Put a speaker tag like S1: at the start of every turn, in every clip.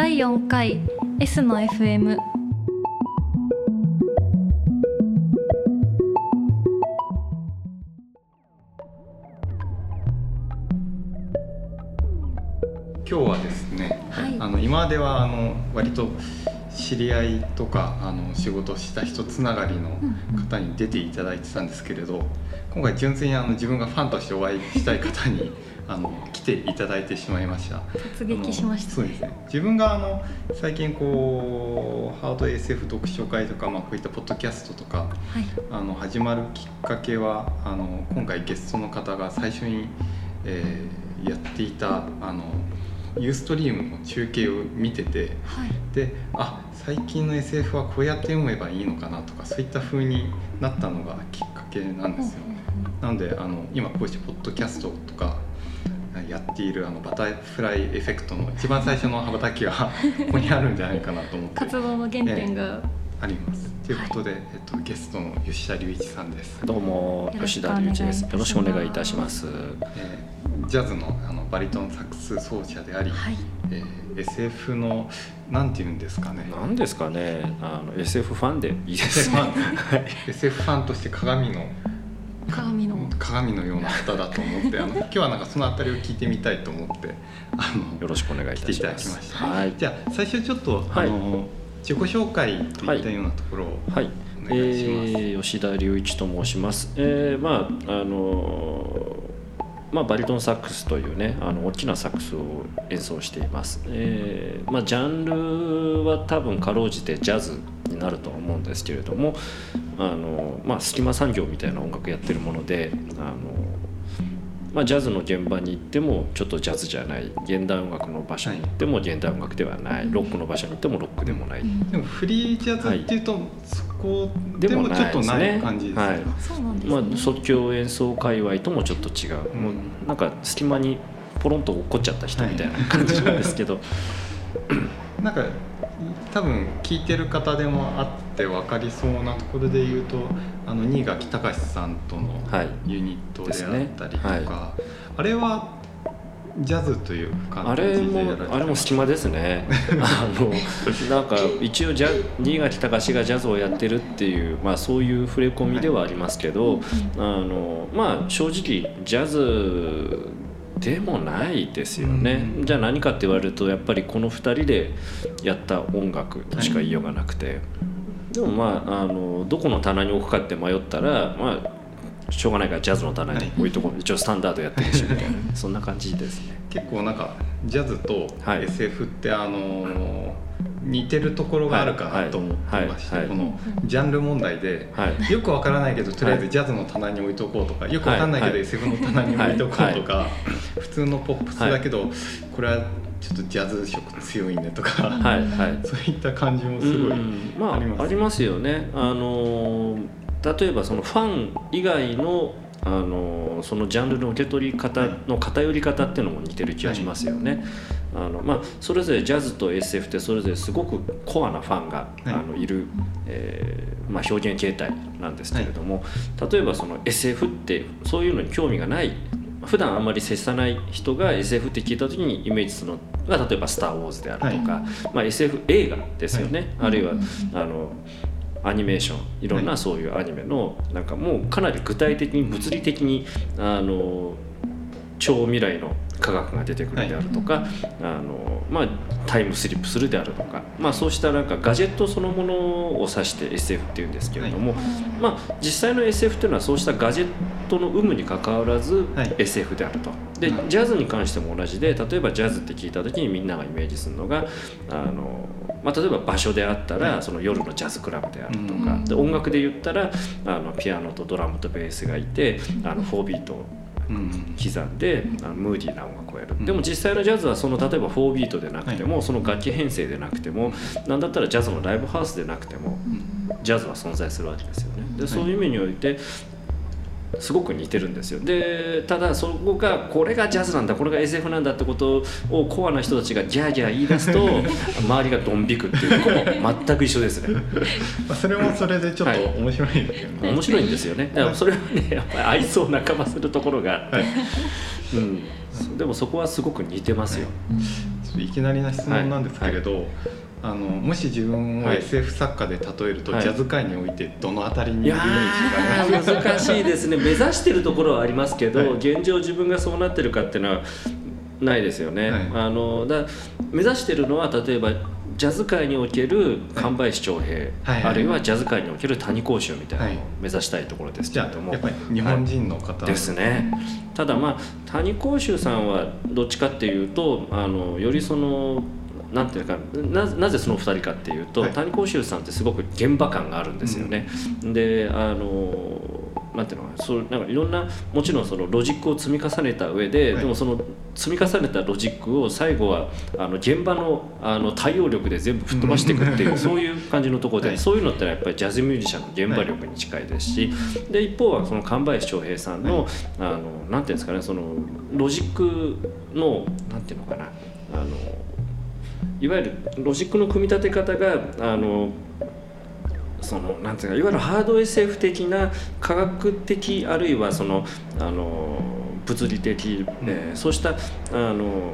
S1: 第4回 S の FM
S2: 今日はですね、
S1: はい。
S2: あの今まではあの割と知り合いとかあの仕事をした人つながりの方に出ていただいてたんですけれど今回純粋にあの自分がファンとしてお会いしたい方にあの来ていただいてしまいました。
S1: 突撃しました
S2: あのそうですね。自分があの最近こうハード SF 読書会とか、まあ、こういったポッドキャストとか
S1: はい。
S2: あの始まるきっかけはあの今回ゲストの方が最初に、えーやっていたあのユーストリームの中継を見てて
S1: はい。
S2: であ最近の SF はこうやって読めばいいのかなとかそういった風になったのがきっかけなんですよ。なのであの今こうしてポッドキャストっているあのバタフライエフェクトの一番最初の羽ばたきが ここにあるんじゃないかなと思って
S1: 活動の原点が
S2: あります。ということで、えっと、ゲストの吉田隆一さんです。
S3: どうも吉田隆一です。よろしくお願いいたします。
S2: えージャズのあのバリトンサックス奏者であり、
S1: はい
S2: えー SF のなんて言うんですかね。
S3: なんですかね、あの SF ファンでいいで
S2: SF
S3: す
S2: ファン SF ファンとして鏡の
S1: 鏡の
S2: 鏡のような方だと思ってあの 今日はなんかそのあたりを聞いてみたいと思ってあの
S3: よろしくお願いい
S2: 来ていた
S3: します。
S2: きました。
S3: はい。
S2: じゃあ最初ちょっと、
S3: はい
S2: あの自己紹介といったようなところを、
S3: はい。
S2: お願いします
S3: えー吉田隆一と申します。えー、まああのまあ、バリトンサックスというねあの大きなサックスを演奏しています、えーまあ、ジャンルは多分かろうじてジャズになるとは思うんですけれどもあの、まあ、隙間産業みたいな音楽やってるものであの、まあ、ジャズの現場に行ってもちょっとジャズじゃない現代音楽の場所に行っても現代音楽ではないロックの場所に行ってもロックでもない、
S2: でもフリージャズっていうと、そこでもちょっとない感じですね。
S3: まあ
S1: ね、
S3: 即興演奏界隈ともちょっと違う、
S2: うん。
S3: もうなんか隙間にポロンと落っこっちゃった人みたいな感じなんですけど、
S2: なんか多分聞いてる方でもあって分かりそうなところで言うとあの新垣隆さんとの
S3: はい。
S2: ユニットであったりとか、
S3: ですね。は
S2: あれはジャズという感じで
S3: あれもあれも隙間ですね。あのなんか一応ジャ新垣隆がジャズをやってるっていう、まあ、そういう触れ込みではありますけど、あのまあ正直ジャズでもないですよね、
S2: うん。
S3: じゃあ何かって言われるとやっぱりこの2人でやった音楽としか言いようがなくて、でもまああのどこの棚に置くかって迷ったらまあしょうがないからジャズの棚に置い。とこう、一応スタンダードやってるしみたいな。そんな感じですね。
S2: 結構なんかジャズと
S3: はい。
S2: SF ってあの似てるところがあるかなと思ってまして、
S3: はい。はい。
S2: このジャンル問題で、
S3: はい。
S2: よくわからないけどとりあえずジャズの棚に置いとこうとかよくわかんないけど
S3: はい。
S2: SF の棚に置いとこうとか、普通のポップスだけど、これはちょっとジャズ色強いねとか、
S3: はい。はい。
S2: そういった感じもすごいあります
S3: あありますよね。あのー例えばそのファン以外のあのーそのジャンルの受け取り方の偏り方っていうのも似てる気がしますよね。あのまあ、それぞれジャズと SF ってそれぞれすごくコアなファンが、
S2: はい。
S3: あのいる、えーまあ、表現形態なんですけれども、例えばその SF ってそういうのに興味がない普段あんまり接さない人が SF って聞いた時にイメージするのが例えば「スター・ウォーズ」であるとか、まあ、SF 映画ですよね、あるいはあのアニメーションいろんなそういうアニメのなんかもうかなり具体的に物理的にあの超未来の科学が出てくるであるとか、あのまあ、タイムスリップするであるとか、まあ、そうしたなんかガジェットそのものを指して SF っていうんですけれども、まあ、実際の SF っていうのはそうしたガジェットの有無にかかわらず
S2: はい。
S3: SF であると。で
S2: うん
S3: ジャズに関しても同じで例えばジャズって聞いた時にみんながイメージするのがあの、まあ、例えば場所であったら、
S2: はい。
S3: その夜のジャズクラブであると
S2: うん。
S3: か、で音楽で言ったらあのピアノとドラムとベースがいてあの4ビート刻んであのムーディーな音楽をやる、
S2: うん。
S3: でも実際のジャズはその例えば4ビートでなくても、その楽器編成でなくてもなんだったらジャズのライブハウスでなくてもジャズは存在するわけですよね。でそういう意味においてすごく似てるんですよ。でただそこがこれがジャズなんだこれが SF なんだってことをコアな人たちがギャーギャー言い出すと 周りがドン引くっていうとこも全く一緒ですね。
S2: まあそれもそれでちょっと面白いですよね。
S3: 面白いんですよね。だからそれはねやっぱり愛想を仲間するところがあって、
S2: はい。
S3: うん、でもそこはすごく似てますよ、
S2: ちょっといきなりな質問なんですけれど、あのもし自分を
S3: はい。
S2: SF 作家で例えると、
S3: はい。
S2: ジャズ界においてどのあたりにいるイメージがありま
S3: 難しいですね。目指してるところはありますけど、
S2: はい。
S3: 現状自分がそうなってるかっていうのはないですよね、
S2: はい。
S3: あのだ目指してるのは例えばジャズ界における神林長平、
S2: はい。
S3: あるいはジャズ界における谷公衆みたいなのを
S2: はい。
S3: 目指したいところです。け
S2: じゃ
S3: れども、
S2: あやっぱり日本人の方、
S3: ですね。ただまあ谷公衆さんはどっちかっていうとあのよりそのなんていうかななぜその2人かっていうと、
S2: はい。
S3: 谷公衆さんってすごく現場感があるんですよね。であのなんていうのかなそうなんかいろんなもちろんそのロジックを積み重ねた上で、
S2: はい。
S3: でもその積み重ねたロジックを最後はあの現場のあの対応力で全部吹っ飛ばしていくっていう、そういう感じのところで、
S2: はい。
S3: そういうのってのはやっぱりジャズミュージシャンの現場力に近いですし、で一方はその神林長平さんの、あのなんていうんですかねそのロジックのなんていうのかなあのいわゆるロジックの組み立て方があのそのなんていうかいわゆるハード SF 的な科学的あるいはそのあの物理的、えーそうしたあの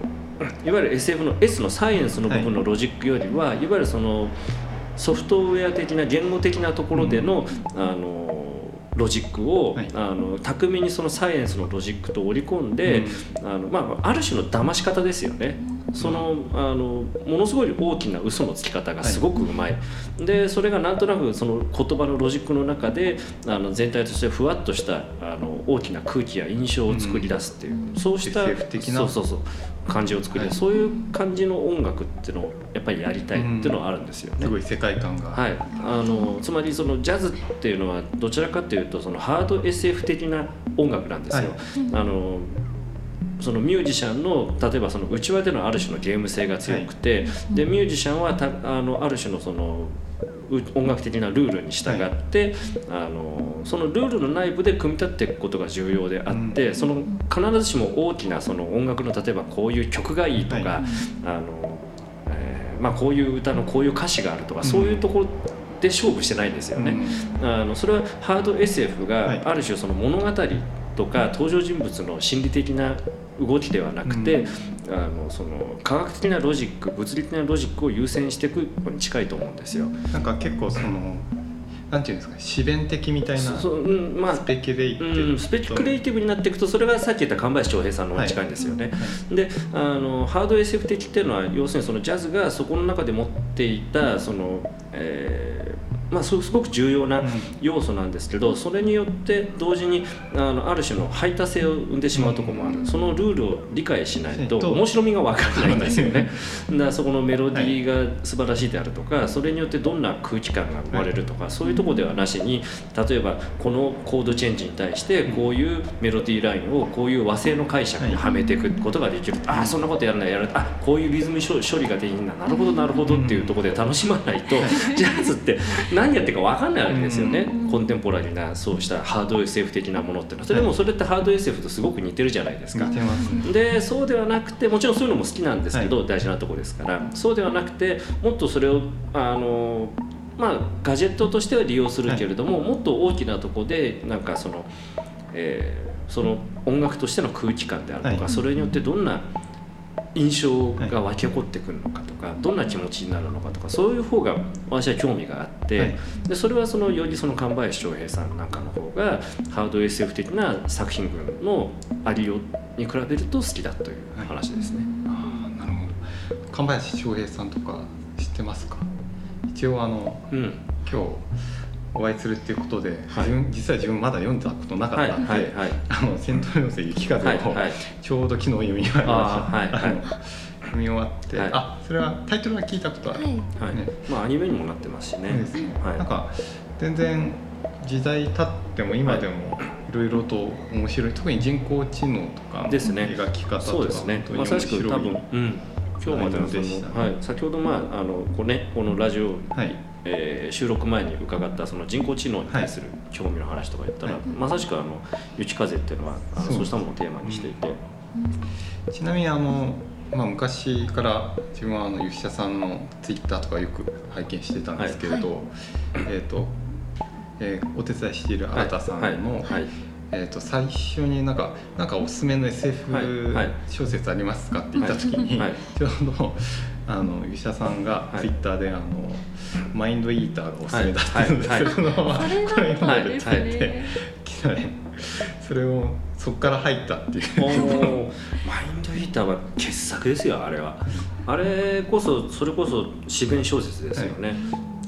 S3: いわゆる SF の S のサイエンスの部分のロジックよりは、い、わゆるそのソフトウェア的な言語的なところでの,、あのロジックを、
S2: はい。
S3: あの巧みにそのサイエンスのロジックと織り込んで、あのまあ、ある種の騙し方ですよね。そのあのものすごい大きな嘘のつき方がすごくうまい、でそれがなんとなくその言葉のロジックの中であの全体としてふわっとしたあの大きな空気や印象を作り出すっていう、そうした
S2: SF 的な？
S3: そうそうそう感じを作り出す、そういう感じの音楽っていうのをやっぱりやりたいっていうのはあるんですよね。
S2: すごい世界観が、
S3: はい、あのつまりそのジャズっていうのはどちらかというとそのハード SF 的な音楽なんですよ。あのそのミュージシャンの例えばその内輪でのある種のゲーム性が強くて、でミュージシャンはたあのある種のそのう音楽的なルールに従って、あのそのルールの内部で組み立っていくことが重要であって、その必ずしも大きなその音楽の例えばこういう曲がいいとか、
S2: はい。
S3: あのえーまあ、こういう歌のこういう歌詞があるとか、そういうところで勝負してないんですよね。あのそれはハード SF が
S2: はい。
S3: ある種その物語とか登場人物の心理的な動きではなくて、あのその科学的なロジック物理的なロジックを優先していくのに近いと思うんですよ。
S2: なんか結構そのなんていうんですか思弁的みたいな
S3: そそううんまあ
S2: スペキュレイティ
S3: うん、スペキュレイティブになっていくとそれがさっき言った神林長平さんの近いんですよね。であのハード SF 的っていうのは要するにそのジャズがそこの中で持っていたその、えーまあ、すすごく重要な要素なんですけどそれによって同時にあのある種の排他性を生んでしまうところもある。そのルールを理解しないと
S2: と
S3: 面白みが分からないんですよね。だそこのメロディーが素晴らしいであるとかそれによってどんな空気感が生まれるとかそういうところではなしに例えばこのコードチェンジに対してこういうメロディーラインをこういう和製の解釈にはめていくことができる、ああそんなことやるなやるあこういうリズム処処理ができるんだなるほどなるほどっていうところで楽しまないと、ジャズって何やってるか分かんないわけですよね、コンテンポラリーなそうしたハード SF 的なものってのは。それでもそれってハード SF とすごく似てるじゃないですか。でそうではなくてもちろんそういうのも好きなんですけど、大事なところですから。そうではなくてもっとそれをあのまあガジェットとしては利用するけれども、もっと大きなところでなんかその、えーその音楽としての空気感であるとか、
S2: はい。
S3: それによってどんな印象が湧き起こってくるのかとか、どんな気持ちになるのかとかそういう方が私は興味があって、
S2: はい。
S3: でそれはそのよりその神林翔平さんなんかの方がハード SF 的な作品群のありように比べると好きだという話ですね。
S2: ああなるほど。神林翔平さんとか知ってますか？一応あの
S3: うん、
S2: 今日お会いするっていうことで、
S3: はい。
S2: 自分実は自分まだ読んだことなか
S3: はい
S2: ったんで、
S3: はいはい
S2: あの戦闘要請雪風を、
S3: はいはい。
S2: ちょうど昨日読み終わりました。
S3: はいはい。
S2: 読み終わって、
S3: はい。
S2: あそれはタイトルは聞いたことある、
S1: はい。
S3: はい。
S2: ね。
S3: まあアニメにもなってますしね。はい。
S2: なんか全然時代経っても今でもい。ろいろと面白い。特に人工知能とか
S3: ですね。
S2: 描き方とか
S3: そうですね。
S2: 本当に
S3: まさしく多分、
S2: 面
S3: うん、今日までの
S2: でしたね。
S3: の、はい、先ほど、まああのこうね、このラジオ、
S2: はい
S3: えー収録前に伺ったその人工知能に対する興味の話とか言ったら、
S2: はい。
S3: まさしくあの雪風っていうのはあの
S2: そう。
S3: そうしたものをテーマにしていて、
S2: ちなみにあの、まあ、昔から自分はあの吉田さんのツイッターとかよく拝見してたんですけれど、えっ、と、えーお手伝いしている新田さんの、
S3: はい。はい。
S2: ええー、と最初になんかなんかおすすめの SF
S3: はい。はい。
S2: 小説ありますかって言った時に、
S3: はい。はい。
S2: ちょうどあの吉田さんが
S3: はい。
S2: ツイッターで、あのマインドイーターがおすすめだっていうので、
S3: はい。はい。
S2: それのままこれ
S1: だった
S2: まで
S1: んです
S2: 伝えて
S1: ね。
S2: きたねそれをそこから入ったっていう。
S3: マインドヒーターは傑作ですよあれは。あれこそそれこそ詩弁小説ですよね、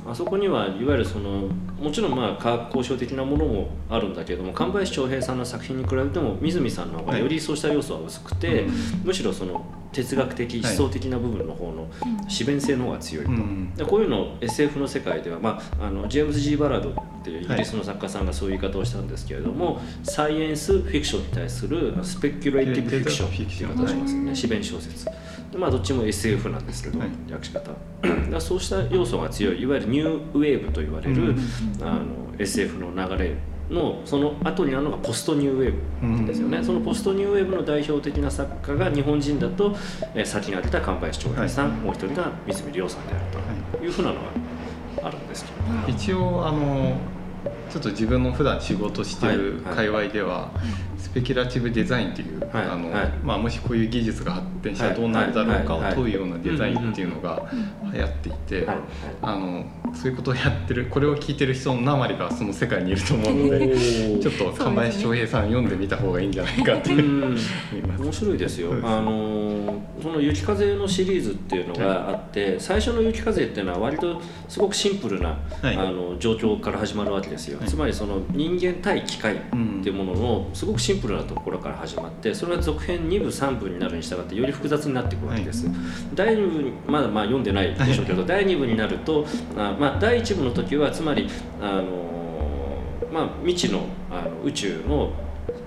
S3: あそこにはいわゆるそのもちろんまあ科学交渉的なものもあるんだけども神林翔平さんの作品に比べても水見さんの方がよりそうした要素は薄くて、
S2: うん。
S3: むしろその哲学的思想的な部分の方の詩弁性の方が強いと、
S2: うん。
S3: でこういうのを SF の世界では、まあ、あのジェームズ・ジー・バラードっていうイギリスの作家さんがそういう言い方をしたんですけれども、サイエンスフィクションに対するスペキュレイティブフィクションっていう言い方をしますよね。詩弁小説。でまあどっちも SF なんですけど、
S2: はい。
S3: 訳し方。だからそうした要素が強いいわゆるニューウェーブと言われる、
S2: うん
S3: あの SF の流れのその後になるのがポストニューウェーブですよね、そのポストニューウェーブの代表的な作家が日本人だと、えー先に挙げた神林長平さん、もう一人が水見亮さんであるというふうなのがあるんですけど、
S2: 一応あのちょっと自分の普段仕事してる
S3: はい
S2: 界隈では、スペキュラティブデザインっていう、
S3: はい
S2: あの
S3: はい。
S2: まあ、もしこういう技術が発展したらどうなるだろうかを問うようなデザインっていうのが流行っていて、
S3: はい
S2: あのそういうことをやってるこれを聞いてる人の何割かその世界にいると思うのでちょっと神林翔平さん読んでみた方がいいんじゃないかとい
S3: ん。
S2: ます。
S3: 面白いですよ。あのその「雪風」のシリーズっていうのがあって最初の「雪風」っていうのは割とすごくシンプルな、
S2: はい。
S3: あの状況から始まるわけですよ、
S2: はい
S3: つまりその人間対機械っていうもののすごくシンプルなところから始まってそれが続編2部3部になるに従ってより複雑になっていくわけです、第2部にまだまあ読んでないでしょうけど、第2部になるとあ、まあ、第1部の時はつまりあの、まあ、未知のあの宇宙の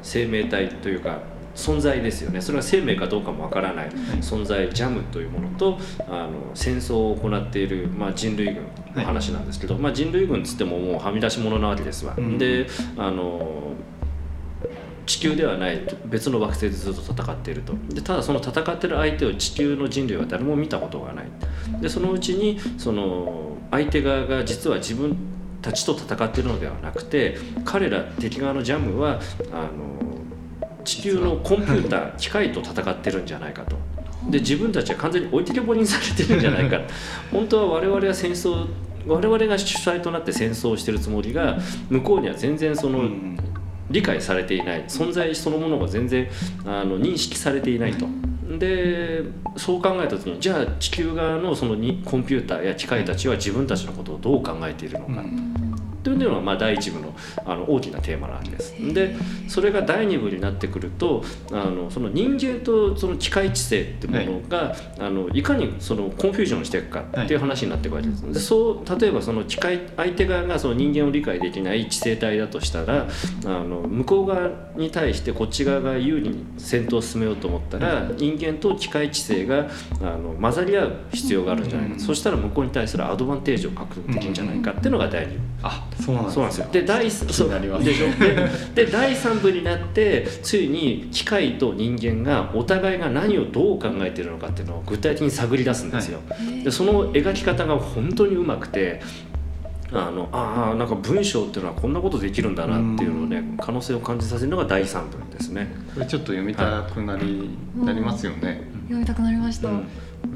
S3: 生命体というか存在ですよね。それが生命かどうかもわからない。存在ジャムというものとあの戦争を行っている、まあ、人類軍の話なんですけど、まあ、人類軍っつってももうはみ出し物なわけですわ。
S2: うん。
S3: であの地球ではない別の惑星でずっと戦っていると。でただその戦ってる相手を地球の人類は誰も見たことがない。でそのうちにその相手側が実は自分たちと戦っているのではなくて彼ら敵側のジャムはあの地球のコンピューター機械と戦ってるんじゃないかと。で自分たちは完全に置いてけぼりにされてるんじゃないか。本当は我々は戦争我々が主催となって戦争をしてるつもりが向こうには全然その、
S2: うん。
S3: 理解されていない。存在そのものが全然あの認識されていないと。でそう考えた時にじゃあ地球側のそのにコンピューターや機械たちは自分たちのことをどう考えているのか、というのがまあ第一部のあの大きなテーマなんです。でそれが第二部になってくるとあのその人間とその機械知性っていうものが、い、あのいかにそのコンフュージョンしていくかっていう話になっていくわけです。でそう例えばその機械相手側がその人間を理解できない知性体だとしたらあの向こう側に対してこっち側が有利に戦闘を進めようと思ったら人間と機械知性があの混ざり合う必要があるんじゃないか、
S2: うん。
S3: そしたら向こうに対するアドバンテージを獲得できるんじゃないかっていうのが第二部。
S2: あそうなんです
S3: そうなんですよ。で第
S2: 気になります。
S3: でしょでで第3部になってついに機械と人間がお互いが何をどう考えているのかっていうのを具体的に探り出すんですよ、でその描き方が本当にうまくてあのああなんか文章っていうのはこんなことできるんだなっていうのをね可能性を感じさせるのが第3部ですね、
S2: これちょっと読みたくなり,、なりますよね、
S1: 読みたくなりました。
S3: うん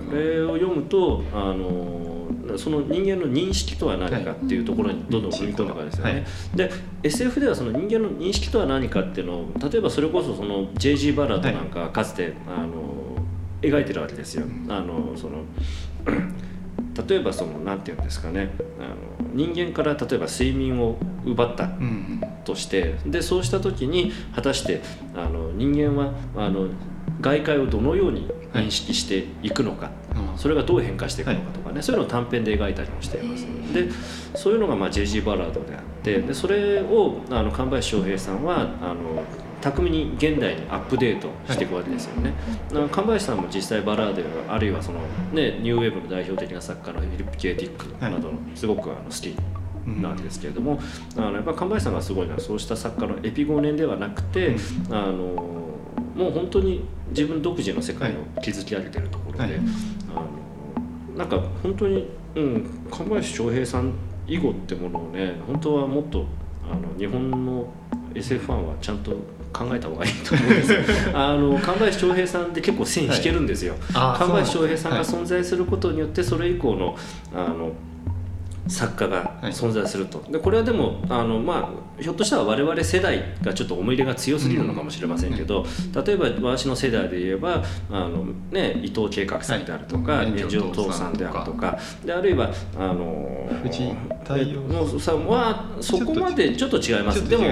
S3: これを読むとあのその人間の認識とは何かっていうところにどんどん踏み込んでいくわけですよね。
S2: はい
S3: で SF ではその人間の認識とは何かっていうのを例えばそれこそその J.G. バラードなんかかつて、あの描いてるわけですよ。あのその 例えばそのなんていうんですかねあの人間から例えば睡眠を奪った
S2: うん
S3: としてでそうした時に果たしてあの人間はあの外界をどのように認識していくのか、
S2: うん
S3: それがどう変化していくのかとかね、そういうのを短編で描いたりもしています、でそういうのがまあ J.G. バラードであってでそれをあの神林翔平さんはあの巧みに現代にアップデートしていくわけですよね、あの神林さんも実際バラードやあるいはその、ね、ニューウェーブの代表的な作家のフィリップ・ケイ・ディックなどのすごくあの好きなわけですけれども、あのやっぱ神林さんがすごいのはそうした作家のエピ5年ではなくて、あのもう本当に自分独自の世界を築き上げてるところで、
S2: はい。
S3: あのなんか本当に、うん、神林翔平さん以後ってものをね本当はもっとあの日本の SF ファンはちゃんと考えた方がいいと思うんですよ。あの神林翔平さんって結構線引けるんですよ、
S2: あー
S3: 神林翔平さんが存在することによってそれ以降のあの作家が
S2: はい。
S3: 存在すると、でこれはでもあの、まあ、ひょっとしたら我々世代がちょっと思い入れが強すぎるのかもしれませんけど、例えば私の世代で言えばあの、ね、伊藤計画さんであるとか
S2: はい。
S3: 炎上父さんであるとかであるいはあの
S2: 藤井太陽
S3: のさんはそこまでちょっと違います。でも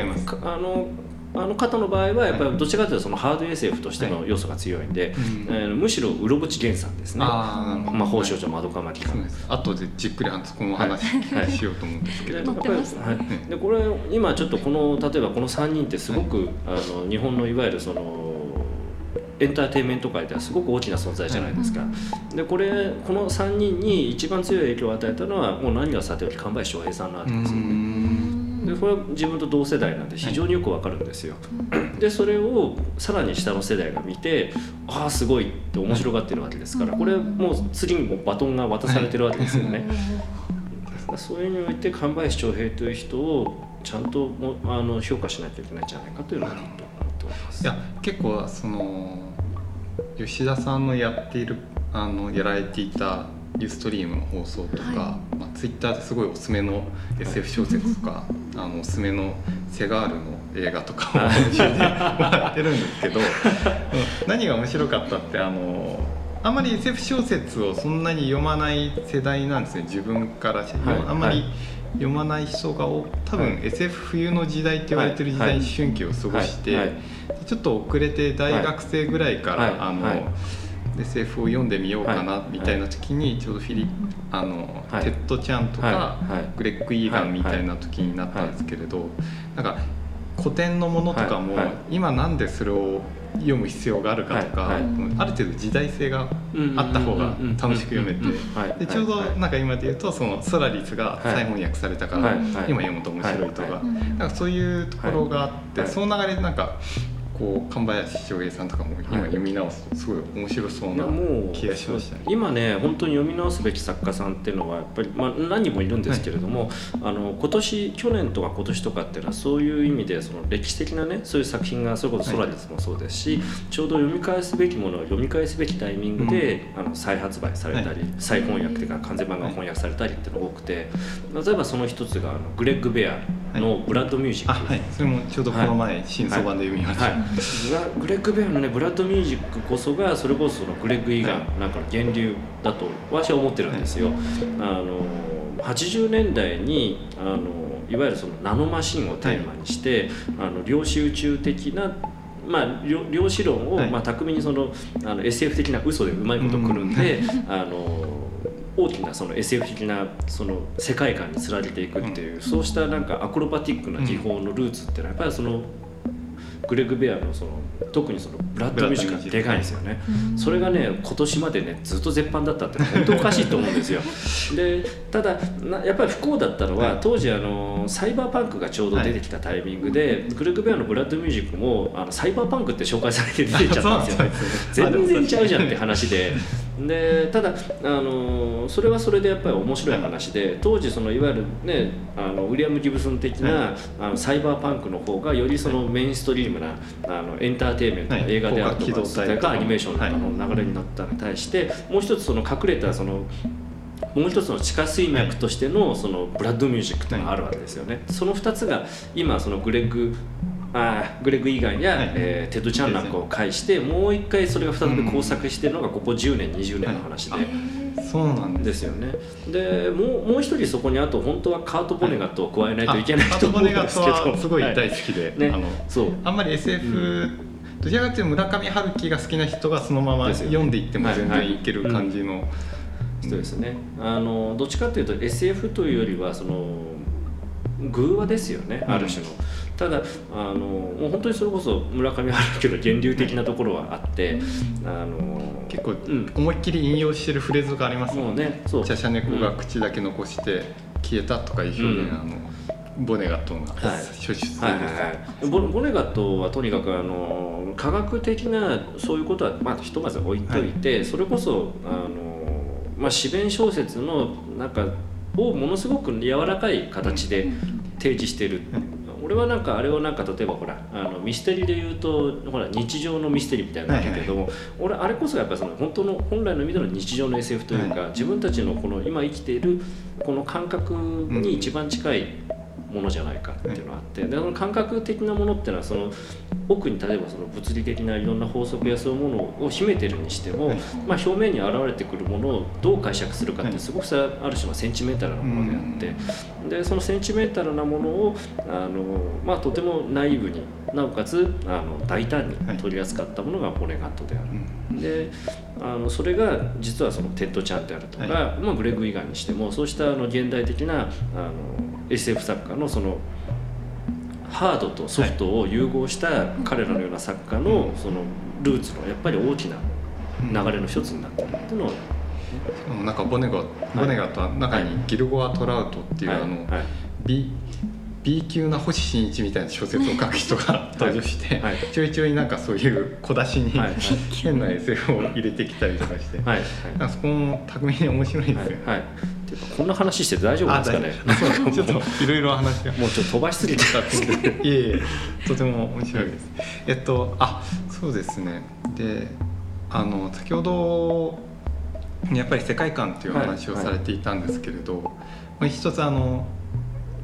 S3: あのあの方の場合はやっぱりどちらかというとそのハード SF としての要素が強いんで、
S2: うん。
S3: えーむしろうろぶち源さんですね。
S2: あ
S3: 魔法少女まどかまりか。
S2: そうです。後でじっくりそこの話
S3: はい。
S2: しようと思うんですけれど、
S3: でやっぱり
S1: 載ってます
S3: はい、でこれ今ちょっとこの例えばこの3人ってすごく、あの日本のいわゆるそのエンターテインメント界ではすごく大きな存在じゃないですか、でこれこの3人に一番強い影響を与えたのはもう何がさておき神林翔平さんなわけですよね。でこれは自分と同世代なんで非常によくわかるんですよ。でそれをさらに下の世代が見てああすごいって面白がってるわけですからこれもう次にもうバトンが渡されてるわけですよね。そういう意味において神林翔平という人をちゃんともあの評価しなきゃいけないんじゃないかというのはちょっと思っております。
S2: いや結構その吉田さんのやっているあのやられていたユーストリームの放送とか、
S1: は
S2: まあ、ツイッターですごいおすすめの SF 小説とかあのおすすめのセガールの映画とかを教えてもらってるんですけどうん。何が面白かったってあのあんまり SF 小説をそんなに読まない世代なんですね自分から
S3: はい。
S2: あんまり
S3: はい。
S2: 読まない人が多多分
S3: はい。
S2: SF 冬の時代って言われてる時代に
S3: 思
S2: 春期を過ごして、ちょっと遅れて大学生ぐらいから、
S3: はい。
S2: あの、
S3: はい
S2: SF を読んでみようかな
S3: はい。
S2: みたいな時にちょうどフィリあの、
S3: はい。
S2: テッド・チャンとか、グレッグ・イーガンみたいな時になったんですけれど、なんか古典のものとかも、今なんでそれを読む必要があるかとか、ある程度時代性があった方が楽しく読めてでちょうど
S3: はい。
S2: なんか今で言うとそのソラリスが再翻訳されたから、今読むと面白いとか,、
S3: はい。
S2: なんかそういうところがあって、
S3: はい。
S2: その流れでなんかこう神林翔平さんとかも今読み直すとすごい面白そうな気がしましたね。
S3: 今ね本当に読み直すべき作家さんっていうのはやっぱり、まあ、何人もいるんですけれども、あの今年去年とか今年とかっていうのはそういう意味でその歴史的なねそういう作品がそれこそソラリスもそうですし、ちょうど読み返すべきものを読み返すべきタイミングで、あの再発売されたり、
S2: はい。
S3: 再翻訳というか完全版が翻訳されたりっていうのが多くて例えばその一つがあのグレッグ・ベアの「ブラッド・ミュージック」
S2: あはい、それもちょうどこの前、新装版で読みました。
S3: はい、グレッグ・ベアのねブラッドミュージックこそがそれこそそのグレッグ・イーガンなんかの源流だと私は思ってるんですよ。あの80年代にあのいわゆるそのナノマシンをテーマにして、あの量子宇宙的なまあ、量量子論を、
S2: はい。
S3: まあ、巧みにそのあの SF 的な嘘でうまいことくるんで、あの大きなその SF 的なその世界観につられていくっていう、そうしたなんかアクロバティックな技法のルーツっていうのはやっぱりそのグレッグ・ベアのその特にそのブラッドミュージックがでかいんですよね。それがね今年までねずっと絶版だったって本当おかしいと思うんですよ。でただなやっぱり不幸だったのは当時あのサイバーパンクがちょうど出てきたタイミングで、グレッグ・ベアのブラッドミュージックもあのサイバーパンクって紹介されて出てきちゃったんですよ ね。全然ちゃうじゃんって話で。でただあのそれはそれでやっぱり面白い話で当時そのいわゆるねあのウィリアム・ギブソン的な、
S2: はい。
S3: あのサイバーパンクの方がよりそのメインストリームなあのエンターテインメントの
S2: はい。
S3: 映画であるとか、
S2: か。
S3: がアニメーションの流れになったのに対して、もう一つその隠れたそのもう一つの地下水脈としてのそのブラッドミュージックというのがあるわけですよね。その2つが今そのグレッグあーグレッグ・イーガンや、
S2: はい。
S3: えーテッド・チャンなんかを介してもう一回それが再び交錯してるのがここ10年20年の話で。
S2: はいそうなんです。
S3: よね。でもうもう一人そこにあと本当はカート・ボネガットを加えないといけない
S2: あ
S3: と思うんですけど。
S2: はすごい
S3: は
S2: 大好きで、
S3: ね。
S2: あの
S3: そう。
S2: あんまり SF、どちらかというと村上春樹が好きな人がそのまま読んでいっても全
S3: はいはい。
S2: 然いける感じの、
S3: そうですね。あのどっちかというと SF というよりはその偶話ですよねある種の、ただあのもう本当にそれこそ村上春樹の源流的なところはあって、あの
S2: 結構
S3: うん。
S2: 思いっきり引用してるフレーズがあります
S3: もんね。そう
S2: チャシャ猫が口だけ残して消えたとかいう表現、
S3: うん。
S2: あのボネガットが
S3: はい。
S2: 初出
S3: はいはいはい、ボボネガットはとにかくあの科学的なそういうことは、まあ、ひとまず置いといて、それこそあの、まあ、詩弁小説のなんかをものすごく柔らかい形で提示している、俺俺はなんかあれをなんか例えばほらあのミステリーで言うとほら日常のミステリーみたいなのあるけども、俺あれこそやっぱりその本当の本来の意味での日常の SF というか、
S2: は
S3: 自分たちのこの今生きているこの感覚に一番近いものじゃないかっていうのがあって、でその感覚的なものっていうのはその奥に例えばその物理的ないろんな法則やそういうものを秘めてるにしても、
S2: はい。
S3: まあ、表面に現れてくるものをどう解釈するかっ
S2: はい。
S3: てすごくそれはある種のセンチメンタルなものであって、でそのセンチメンタルなものをあの、まあ、とてもナイーブになおかつあの大胆に取り扱ったものがホネガットである。
S2: うん。
S3: であのそれが実はそのテッド・チャンであるとか、
S2: は
S3: まあ、グレッグ・イーガンにしてもそうしたあの現代的なあの SF 作家のそのハードとソフトを融合した彼らのような作家のそのルーツのやっぱり大きな流れの一つになってるっていうのを、
S2: なんかボネガボネガとは中にキルゴア・トラウトっていう、
S3: はい。
S2: あの
S3: はい。
S2: B, B 級な星新一みたいな小説を書く人が登場して、
S3: はい。
S2: ちょいちょいなんかそういう小出しに、
S3: はい。はい。
S2: 変な SF を入れてきたりとかして、
S3: はい。はい。
S2: なそこも巧みに面白いですよ。ね。
S3: はい。はい。こんな話して大丈夫ですかね
S2: ちょっといろいろ話が。
S3: もうちょっと飛ばしすぎて
S2: いえいえとても面白いです。えっとあそうですね。であの先ほどやっぱり世界観っていうお話を
S3: はい
S2: されていたんですけれど、まあ、一つあの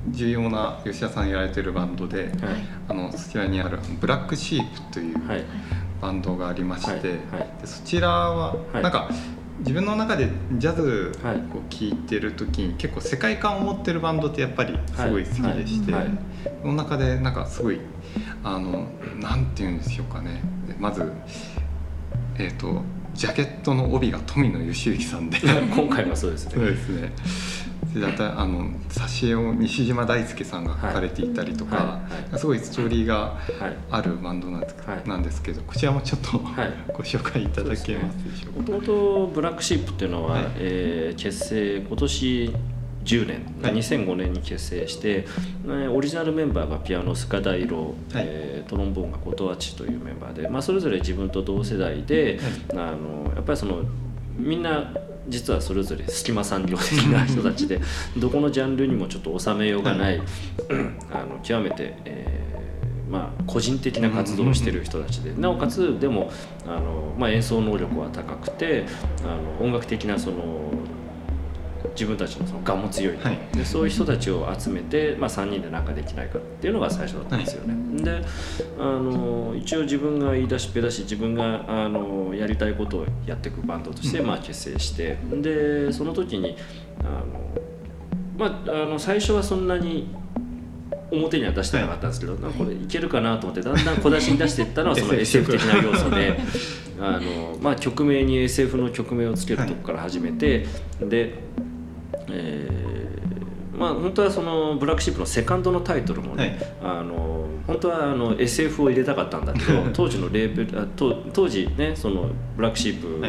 S2: 重要な吉田さんやられてるバンドで、
S3: はい。
S2: あのそちらにあるブラックシープという
S3: はい。
S2: バンドがありまして、でそちらは
S3: はい。
S2: なんか自分の中でジャズ
S3: はい。
S2: を聴いてる時に結構世界観を持ってるバンドってやっぱりすごい好きでして、
S3: はい。はい
S2: その中でなんかすごいあのなんて言うんでしょうかね。まずえっ、とジャケットの帯が富野義行さんで。
S3: 今回もそうです
S2: そう
S3: ね
S2: ですねでだたあの挿絵を西島大輔さんが描かれていたりとか、
S3: はい。はい。はい。
S2: すごいストーリーが
S3: はい。
S2: あるバンドなんです,、けどこちらもちょっと、
S3: はい。
S2: ご紹介いただけますでしょうか。
S3: もともとブラックシープっていうのは、
S2: はい。
S3: えー結成今年10年、
S2: はい。
S3: 2005年に結成して、えーオリジナルメンバーがピアノ塚田色、えートロンボーンが琴八というメンバーで、まあ、それぞれ自分と同世代で、あのやっぱりそのみんな実はそれぞれ隙間産業的な人たちで どこのジャンルにもちょっと収めようがない、あの極めて、えーまあ、個人的な活動をしてる人たちで。なおかつでもあの、まあ、演奏能力は高くてあの音楽的なその自分たちのその我も強い、
S2: はい。
S3: でそういう人たちを集めて、まあ、3人で何かできないかっていうのが最初だったんですよね。であの一応自分が言い出しっぺだし自分があのやりたいことをやっていくバンドとして、まあ、結成してでその時にあの、まあ、あの最初はそんなに表には出してなかったんですけど、なんかこれいけるかなと思ってだんだん小出しに出していったのはその SF 的な 要素であの、まあ、曲名に SF の曲名をつけるとこから始めて、で、えーまあ本当はそのブラックシープのセカンドのタイトルもね、あの本当はあの SF を入れたかったんだけど 当時のレーベル当時ねそのブラックシープ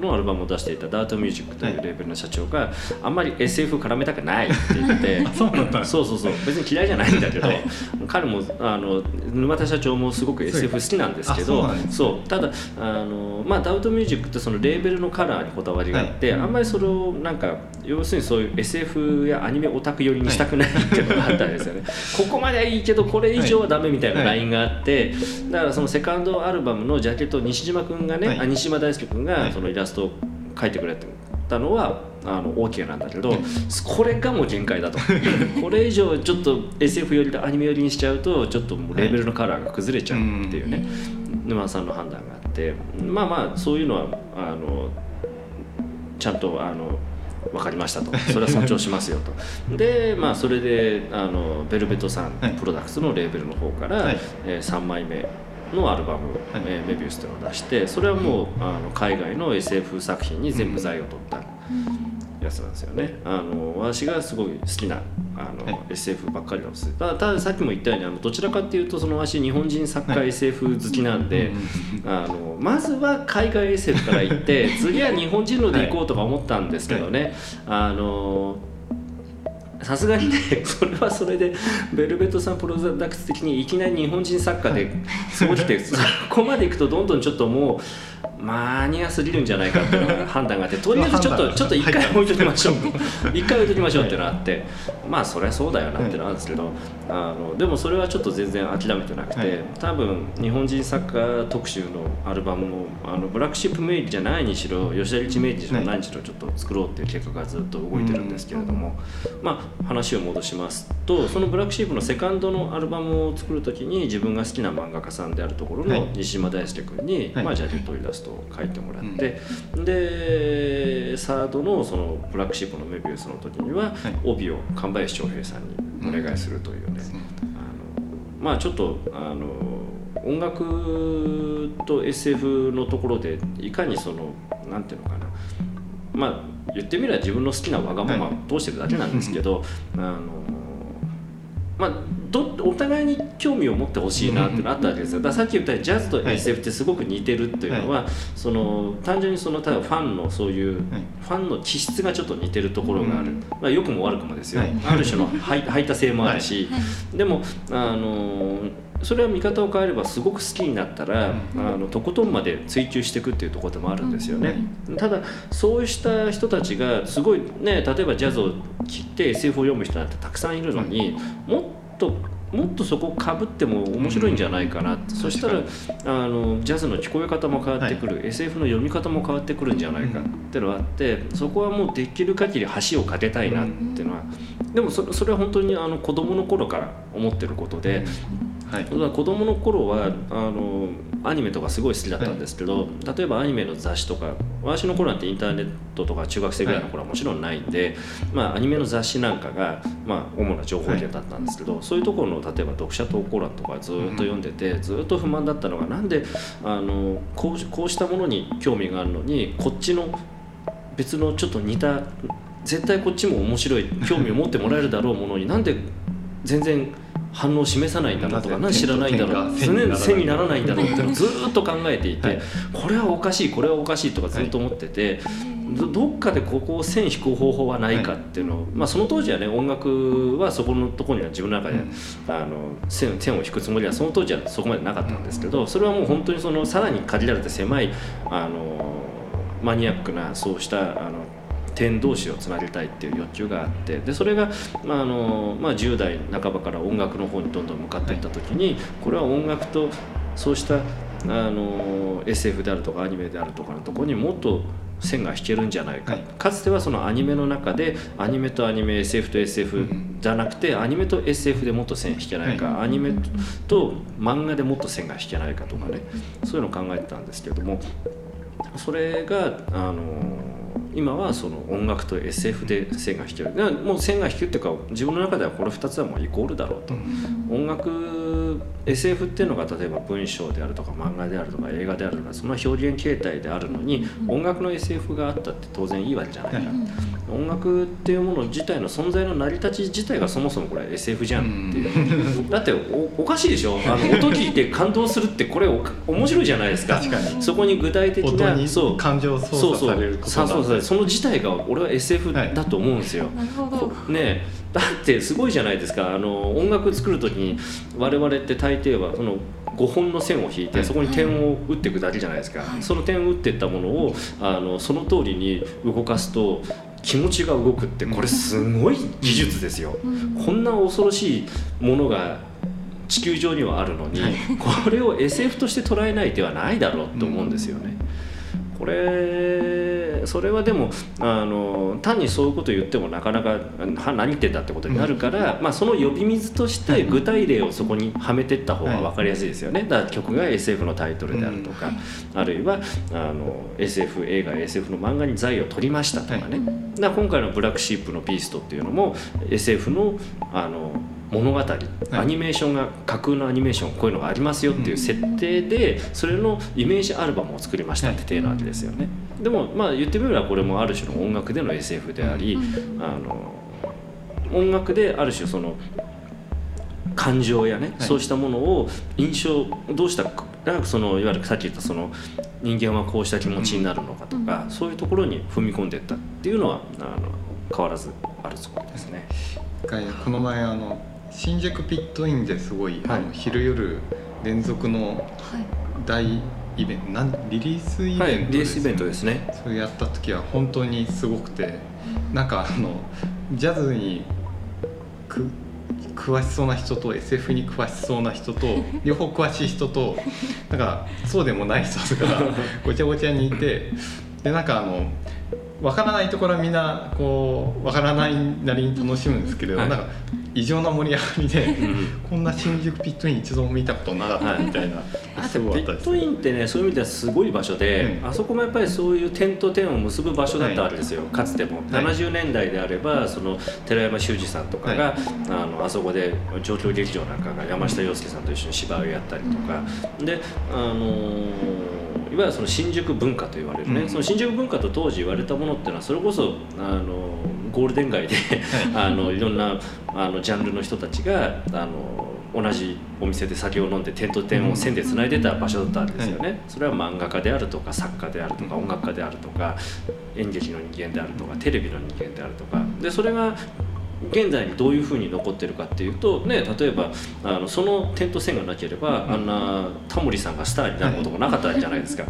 S3: のアルバムを出していたダートミュージックというレーベルの社長があんまり SF 絡めたくないって言って
S2: そう
S3: そうそうそう。別に嫌いじゃないんだけど、
S2: はい。
S3: 彼もあの沼田社長もすごく SF 好きなんですけどそうただあの、まあ、ダウトミュージックってそのレーベルのカラーにこだわりがあって、あんまりそれをなんか要するにそういう SF やアニメオタク寄りにしたくないっていうのがあったんですよね。ここまではいいけどこれ以上はダメみたいなラインがあって、だからそのセカンドアルバムのジャケットを西島君がね、
S2: はい。
S3: あ西島大輔君
S2: はい。
S3: がそのイラストを描いてくれたのはあの OK なんだけど、これがもう限界だと。これ以上ちょっと SF 寄りとアニメ寄りにしちゃうとちょっともうレベルのカラーが崩れちゃうっていうね、沼さんの判断があって。まあまあそういうのはあのちゃんとあの分かりましたと。それは尊重しますよと。でまあそれであのベルベットさん
S2: はい。
S3: プロダクツのレーベルの方から、
S2: はい。
S3: えー3枚目のアルバム「
S2: はい。
S3: えーメビウス」というのを出してそれはもうあの海外の SF 作品に全部財を取ったやつなんですよね。あの私がすごい好きなあの、
S2: はい。
S3: SF ばっかりなんです。ただたださっきも言ったようにあのどちらかっていうとその私日本人作家
S2: はい。
S3: SF 好きなんで、
S2: うん
S3: あのまずは海外 SF から行って 次は日本人ので行こうとか思ったんですけどね、あのさすがにね それはそれでベルベットさんプロダクツ的にいきなり日本人作家でそうきてそこまでいくとどんどんちょっともうマニアすぎるんじゃないかっていう判断があって とりあえずちょっと
S2: まあ
S3: ちょっと一回置いときましょう。
S2: はい。
S3: 一回置いときましょうっていうのがあって。まあそりゃそうだよなっていうのがあるんですけどあのでもそれはちょっと全然諦めてなく
S2: はい。
S3: て多分日本人作家特集のアルバムもあのブラックシップメイリーじゃないにしろ吉田リチメイリーにしろ
S2: はい
S3: 何にしろちょっと作ろうっていう計画がずっと動いてるんですけれどもまあ話を戻しますとそのブラックシップのセカンドのアルバムを作る時に自分が好きな漫画家さんであるところ
S2: はい。
S3: の西島大輔君に、
S2: はい。
S3: まあ、ジャケットイラストを描いてもらって、でサードのそのブラックシップのメビウスの時には、
S2: はい。
S3: 帯を神林翔平さんにお願いするというね、あのまあちょっとあの音楽と SF のところでいかにそのなんていうのかな。まあ言ってみれば自分の好きなわがままを通してるだけなんですけど、あのまあどお互いに興味を持ってほしいなっていうのがあったわけですよ。だからさっき言ったようにジャズと SF ってすごく似てるっていうのは、その単純にその多分ファンのそういう、
S2: はい。
S3: ファンの気質がちょっと似てるところがある、
S2: うん
S3: まあ、良くも悪くもですよ、
S2: はい。
S3: ある種の排排他性もあるし、でもあのそれは見方を変えればすごく好きになったら、
S2: うん。
S3: あのとことんまで追求していくっていうところでもあるんですよね、ただそうした人たちがすごいね例えばジャズを聴いて SF を読む人なんてたくさんいるのに、もっともっとそこをかぶっても面白いんじゃないかな、
S2: ん。
S3: そしたらあのジャズの聞こえ方も変わってくる、SF の読み方も変わってくるんじゃないかっていうのがあってそこはもうできる限り橋を架けたいなっていうのは、でもそれそれは本当にあの子供の頃から思ってることで。
S2: はい。
S3: 子供の頃はあのアニメとかすごい好きだったんですけど、例えばアニメの雑誌とか私の頃なんてインターネットとか中学生ぐらいの頃はもちろんないんで、まあ、アニメの雑誌なんかが、まあ、主な情報源だったんですけど、そういうところの例えば読者投稿欄とかずっと読んでて、ずっと不満だったのがなんであのこうこうしたものに興味があるのにこっちの別のちょっと似た絶対こっちも面白い興味を持ってもらえるだろうものになんで全然反応を示さないんだろうとか何知らないんだろう背にならないんだろうってずーっと考えていて、
S2: はい。
S3: これはおかしいこれはおかしいとかずっと思ってて、どどっかでここを線引く方法はないかっていうのを、まあ、その当時はね音楽はそこのところには自分の中で、
S2: うん。
S3: あの線線を引くつもりはその当時はそこまでなかったんですけどそれはもう本当にそのさらに限られて狭いあのマニアックなそうしたあの点同士をつなげたいっていう欲求があってでそれが、まああのまあ、10代半ばから音楽の方にどんどん向かっていった時にこれは音楽とそうしたあの SF であるとかアニメであるとかのところにもっと線が引けるんじゃないか、
S2: はい。
S3: かつてはそのアニメの中でアニメとアニメ SF と SF
S2: うん
S3: じゃなくてアニメと SF でもっと線引けないか、
S2: は
S3: アニメと漫画でもっと線が引けないかとかね。そういうのを考えてたんですけどもそれがあの今はその音楽と SF で線が引ける。だからもう線が引くっていうか自分の中ではこの2つはもうイコールだろうと。音楽 SF っていうのが例えば文章であるとか漫画であるとか映画であるとかその表現形態であるのに音楽の SF があったって当然いいわけじゃない。か、
S2: はい
S3: 音楽っていうもの自体の存在の成り立ち自体がそもそもこれ SF じゃんって。いう、だっておおかしいでしょ？あの音聞いて感動するってこれ面白いじゃないですか。
S2: 確かに。
S3: そこに具体的
S2: 音に
S3: なそう。
S2: 感情操作されること
S3: そうそうその自体が俺は SF
S2: はい。
S3: だと思うんですよ、
S1: なるほど。
S3: ねえ。だってすごいじゃないですか。あの音楽作る時に我々って大抵はその5本の線を引いて
S2: はい。
S3: そこに点を打っていくだけじゃないですか、その点を打っていったものをあのその通りに動かすと気持ちが動くってこれすごい技術ですよ、こんな恐ろしいものが地球上にはあるのに、これを SF として捉えない手はないだろうと思うんですよね。これそれはでもあの単にそういうことを言ってもなかなかは何言ってんだってことになるから、まあ、その呼び水として具体例をそこにはめていった方が分かりやすいですよね。だから曲が SF のタイトルであるとか、あるいはあの SF 映画 SF の漫画に財を取りましたとかね、だから今回の「ブラックシープのビースト」っていうのも SF のあの物語、アニメーションが架空のアニメーションこういうのがありますよっていう設定でそれのイメージアルバムを作りましたって体なわけですよね。でもまあ言ってみればこれもある種の音楽での SF であり、あの音楽である種その感情やね、
S2: はい。
S3: そうしたものを印象どうしたらそのいわゆるさっき言ったその人間はこうした気持ちになるのかとか、そういうところに踏み込んでいったっていうのはあの変わらずあるところですね。
S2: 一回この前あの新宿ピットインですごい、あの昼夜連続の
S1: はい。
S2: 大イベントなんリリースイベント
S3: はいリリースイベント
S2: よ
S3: ですね。
S2: それやった時は本当にすごくてなんかあのジャズにく詳しそうな人と SF に詳しそうな人と 両方詳しい人となんかそうでもない人とかごちゃごちゃにいてでなんかあの分からないところはみんなこう分からないなりに楽しむんですけど、
S3: はい。
S2: なんか異常な盛り上がりで、
S3: うん。
S2: こんな新宿ピットイン一度も見たことなかったみたいな、すごかったです
S3: ピットインってねそういう意味ではすごい場所で、
S2: うん。
S3: あそこもやっぱりそういう点と点を結ぶ場所だったわけですよ、かつても、
S2: はい。
S3: 70年代であればその寺山修司さんとかが、
S2: はい。
S3: あのあそこで状況劇場なんかが山下洋輔さんと一緒に芝居をやったりとか、であのーいわゆるその新宿文化と言われるね、
S2: うん。
S3: その新宿文化と当時言われたものっていうのはそれこそあのゴールデン街であのいろんなあのジャンルの人たちがあの同じお店で酒を飲んで点と点を線でつないでた場所だったんですよね、それは漫画家であるとか作家であるとか
S2: うん
S3: 音楽家であるとか演劇の人間であるとかテレビの人間であるとか。でそれが現在にどういうふうに残ってるかっていうと、ね、例えばあのその点と線がなければ、
S2: うん。
S3: あんなタモリさんがスターになることもなかったじゃないですか。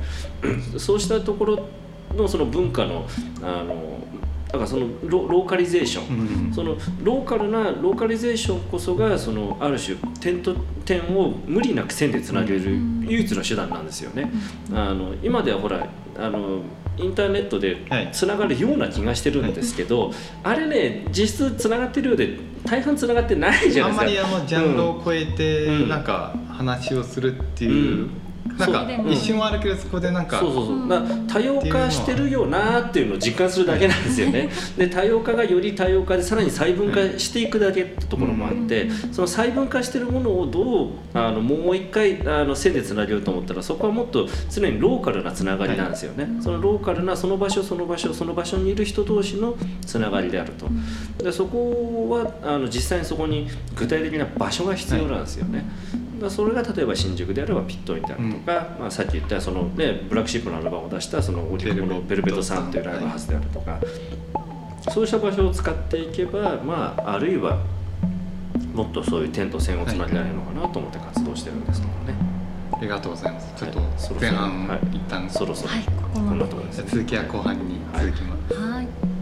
S3: そうしたところのその文化のあのだからそのロローカリゼーション、
S2: うん。
S3: そのローカルなローカリゼーションこそがそのある種点と点を無理なく線でつなげる
S1: うん。
S3: 唯一の手段なんですよね。あの今ではほらあのインターネットで
S2: はい。
S3: つながるような気がしてるんですけど、あれね実質つながってるようで大半つながってないじゃ
S2: あ
S3: なんいですか。
S2: まりあのジャンルを超えて
S3: うん。
S2: なんか話をするっていう、
S3: うん
S2: なんか一瞬はあるけどそこでなんか
S3: そうそうそう多様化してるよなっていうのを実感するだけなんですよね。で多様化がより多様化でさらに細分化していくだけってところもあって、
S1: うん
S3: その細分化してるものをどうあのもう一回あの線でつなげようと思ったらそこはもっと常にローカルなつながりなんですよね。そのローカルなその場所その場所その場所にいる人同士のつながりであると。でそこはあの実際にそこに具体的な場所が必要なんですよね。だからそれが例えば新宿であればピットインであるとか、まあ、さっき言ったその、ね、ブラックシップのアルバムを出したその荻窪のベルベットさんというライブハウスであるとか、そうした場所を使っていけば、まあ、あるいはもっとそういう点と線をつなげられるのかなと思って活動してるんですけどね、
S2: ありがとうございます。ちょっと
S3: はいそろそろ。
S2: 前半
S3: はい。
S2: 一旦
S3: そろそろ。
S1: はい。こ
S3: んなところですね。
S2: 続きは後半に続きます、
S1: はい